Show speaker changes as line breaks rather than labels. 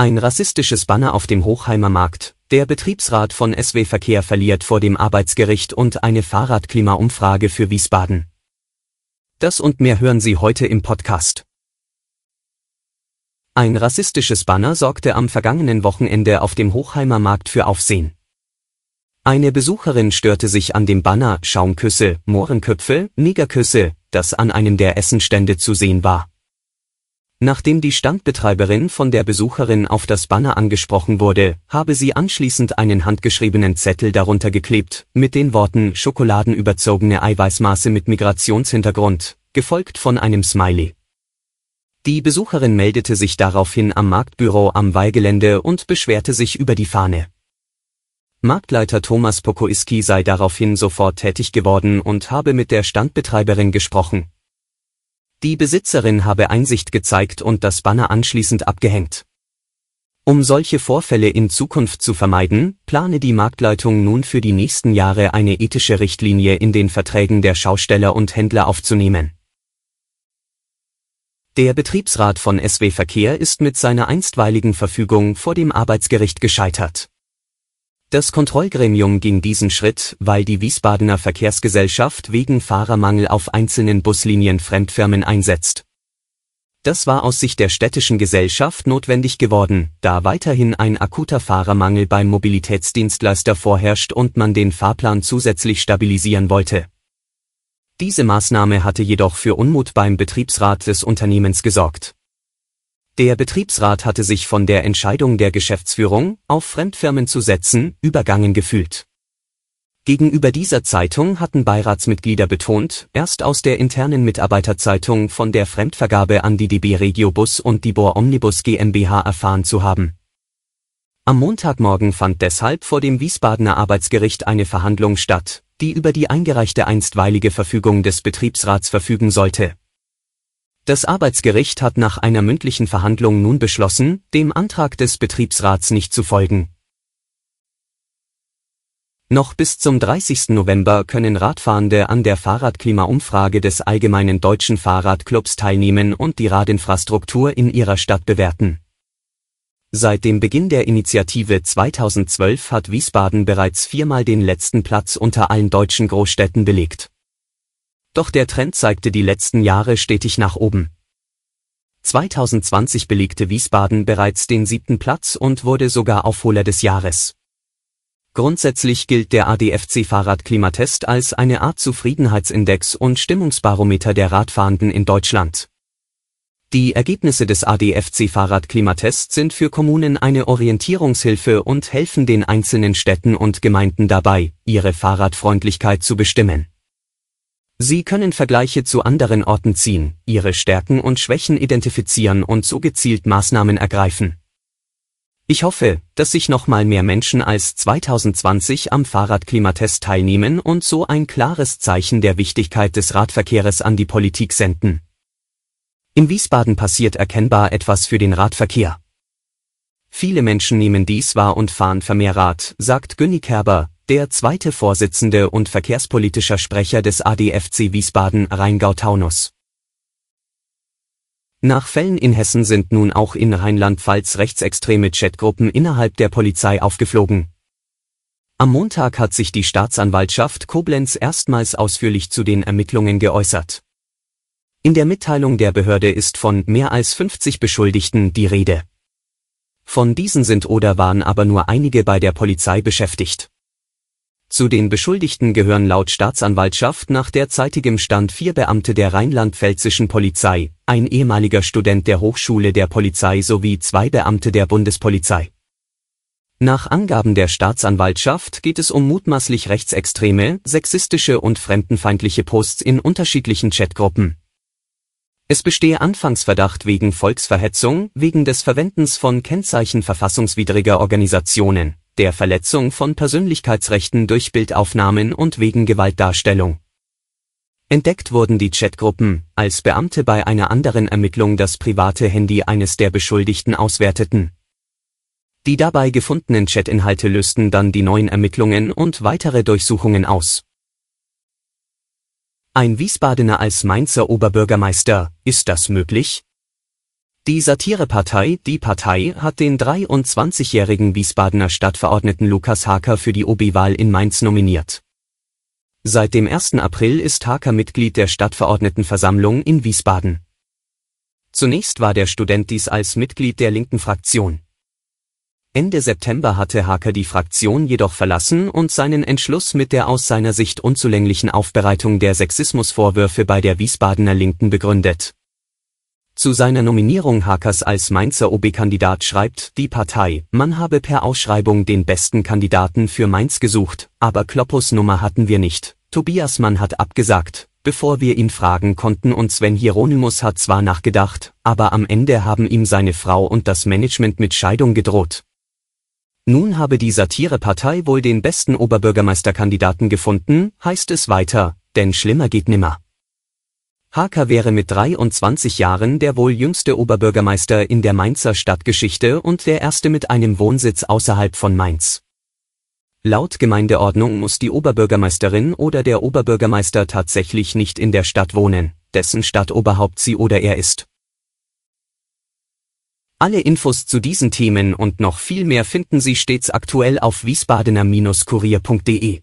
Ein rassistisches Banner auf dem Hochheimer Markt, der Betriebsrat von SW Verkehr verliert vor dem Arbeitsgericht und eine Fahrradklimaumfrage für Wiesbaden. Das und mehr hören Sie heute im Podcast. Ein rassistisches Banner sorgte am vergangenen Wochenende auf dem Hochheimer Markt für Aufsehen. Eine Besucherin störte sich an dem Banner Schaumküsse, Mohrenköpfe, Negerküsse, das an einem der Essenstände zu sehen war. Nachdem die Standbetreiberin von der Besucherin auf das Banner angesprochen wurde, habe sie anschließend einen handgeschriebenen Zettel darunter geklebt, mit den Worten schokoladenüberzogene Eiweißmaße mit Migrationshintergrund, gefolgt von einem Smiley. Die Besucherin meldete sich daraufhin am Marktbüro am Weihgelände und beschwerte sich über die Fahne. Marktleiter Thomas Pokoiski sei daraufhin sofort tätig geworden und habe mit der Standbetreiberin gesprochen, die Besitzerin habe Einsicht gezeigt und das Banner anschließend abgehängt. Um solche Vorfälle in Zukunft zu vermeiden, plane die Marktleitung nun für die nächsten Jahre eine ethische Richtlinie in den Verträgen der Schausteller und Händler aufzunehmen. Der Betriebsrat von SW Verkehr ist mit seiner einstweiligen Verfügung vor dem Arbeitsgericht gescheitert. Das Kontrollgremium ging diesen Schritt, weil die Wiesbadener Verkehrsgesellschaft wegen Fahrermangel auf einzelnen Buslinien Fremdfirmen einsetzt. Das war aus Sicht der städtischen Gesellschaft notwendig geworden, da weiterhin ein akuter Fahrermangel beim Mobilitätsdienstleister vorherrscht und man den Fahrplan zusätzlich stabilisieren wollte. Diese Maßnahme hatte jedoch für Unmut beim Betriebsrat des Unternehmens gesorgt. Der Betriebsrat hatte sich von der Entscheidung der Geschäftsführung, auf Fremdfirmen zu setzen, übergangen gefühlt. Gegenüber dieser Zeitung hatten Beiratsmitglieder betont, erst aus der internen Mitarbeiterzeitung von der Fremdvergabe an die DB Regiobus und die Bohr Omnibus GmbH erfahren zu haben. Am Montagmorgen fand deshalb vor dem Wiesbadener Arbeitsgericht eine Verhandlung statt, die über die eingereichte einstweilige Verfügung des Betriebsrats verfügen sollte. Das Arbeitsgericht hat nach einer mündlichen Verhandlung nun beschlossen, dem Antrag des Betriebsrats nicht zu folgen. Noch bis zum 30. November können Radfahrende an der Fahrradklimaumfrage des Allgemeinen Deutschen Fahrradclubs teilnehmen und die Radinfrastruktur in ihrer Stadt bewerten. Seit dem Beginn der Initiative 2012 hat Wiesbaden bereits viermal den letzten Platz unter allen deutschen Großstädten belegt. Doch der Trend zeigte die letzten Jahre stetig nach oben. 2020 belegte Wiesbaden bereits den siebten Platz und wurde sogar Aufholer des Jahres. Grundsätzlich gilt der ADFC Fahrradklimatest als eine Art Zufriedenheitsindex und Stimmungsbarometer der Radfahrenden in Deutschland. Die Ergebnisse des ADFC Fahrradklimatests sind für Kommunen eine Orientierungshilfe und helfen den einzelnen Städten und Gemeinden dabei, ihre Fahrradfreundlichkeit zu bestimmen. Sie können Vergleiche zu anderen Orten ziehen, ihre Stärken und Schwächen identifizieren und so gezielt Maßnahmen ergreifen. Ich hoffe, dass sich noch mal mehr Menschen als 2020 am Fahrradklimatest teilnehmen und so ein klares Zeichen der Wichtigkeit des Radverkehrs an die Politik senden. In Wiesbaden passiert erkennbar etwas für den Radverkehr. Viele Menschen nehmen dies wahr und fahren vermehrt Rad, sagt Günni Kerber, der zweite Vorsitzende und verkehrspolitischer Sprecher des ADFC Wiesbaden Rheingau-Taunus. Nach Fällen in Hessen sind nun auch in Rheinland-Pfalz rechtsextreme Chatgruppen innerhalb der Polizei aufgeflogen. Am Montag hat sich die Staatsanwaltschaft Koblenz erstmals ausführlich zu den Ermittlungen geäußert. In der Mitteilung der Behörde ist von mehr als 50 Beschuldigten die Rede. Von diesen sind oder waren aber nur einige bei der Polizei beschäftigt. Zu den Beschuldigten gehören laut Staatsanwaltschaft nach derzeitigem Stand vier Beamte der rheinland-pfälzischen Polizei, ein ehemaliger Student der Hochschule der Polizei sowie zwei Beamte der Bundespolizei. Nach Angaben der Staatsanwaltschaft geht es um mutmaßlich rechtsextreme, sexistische und fremdenfeindliche Posts in unterschiedlichen Chatgruppen. Es bestehe Anfangsverdacht wegen Volksverhetzung, wegen des Verwendens von Kennzeichen verfassungswidriger Organisationen, der Verletzung von Persönlichkeitsrechten durch Bildaufnahmen und wegen Gewaltdarstellung. Entdeckt wurden die Chatgruppen, als Beamte bei einer anderen Ermittlung das private Handy eines der Beschuldigten auswerteten. Die dabei gefundenen Chatinhalte lösten dann die neuen Ermittlungen und weitere Durchsuchungen aus. Ein Wiesbadener als Mainzer Oberbürgermeister, ist das möglich? Die Satirepartei Die Partei hat den 23-jährigen Wiesbadener Stadtverordneten Lukas Haker für die OB-Wahl in Mainz nominiert. Seit dem 1. April ist Haker Mitglied der Stadtverordnetenversammlung in Wiesbaden. Zunächst war der Student dies als Mitglied der linken Fraktion. Ende September hatte Haker die Fraktion jedoch verlassen und seinen Entschluss mit der aus seiner Sicht unzulänglichen Aufbereitung der Sexismusvorwürfe bei der Wiesbadener Linken begründet. Zu seiner Nominierung Hakers als Mainzer OB-Kandidat schreibt die Partei, man habe per Ausschreibung den besten Kandidaten für Mainz gesucht, aber Kloppus Nummer hatten wir nicht. Tobias Mann hat abgesagt, bevor wir ihn fragen konnten und Sven Hieronymus hat zwar nachgedacht, aber am Ende haben ihm seine Frau und das Management mit Scheidung gedroht. Nun habe die Satirepartei wohl den besten Oberbürgermeisterkandidaten gefunden, heißt es weiter, denn schlimmer geht nimmer. Haker wäre mit 23 Jahren der wohl jüngste Oberbürgermeister in der Mainzer Stadtgeschichte und der erste mit einem Wohnsitz außerhalb von Mainz. Laut Gemeindeordnung muss die Oberbürgermeisterin oder der Oberbürgermeister tatsächlich nicht in der Stadt wohnen, dessen Stadtoberhaupt sie oder er ist. Alle Infos zu diesen Themen und noch viel mehr finden Sie stets aktuell auf wiesbadener-kurier.de.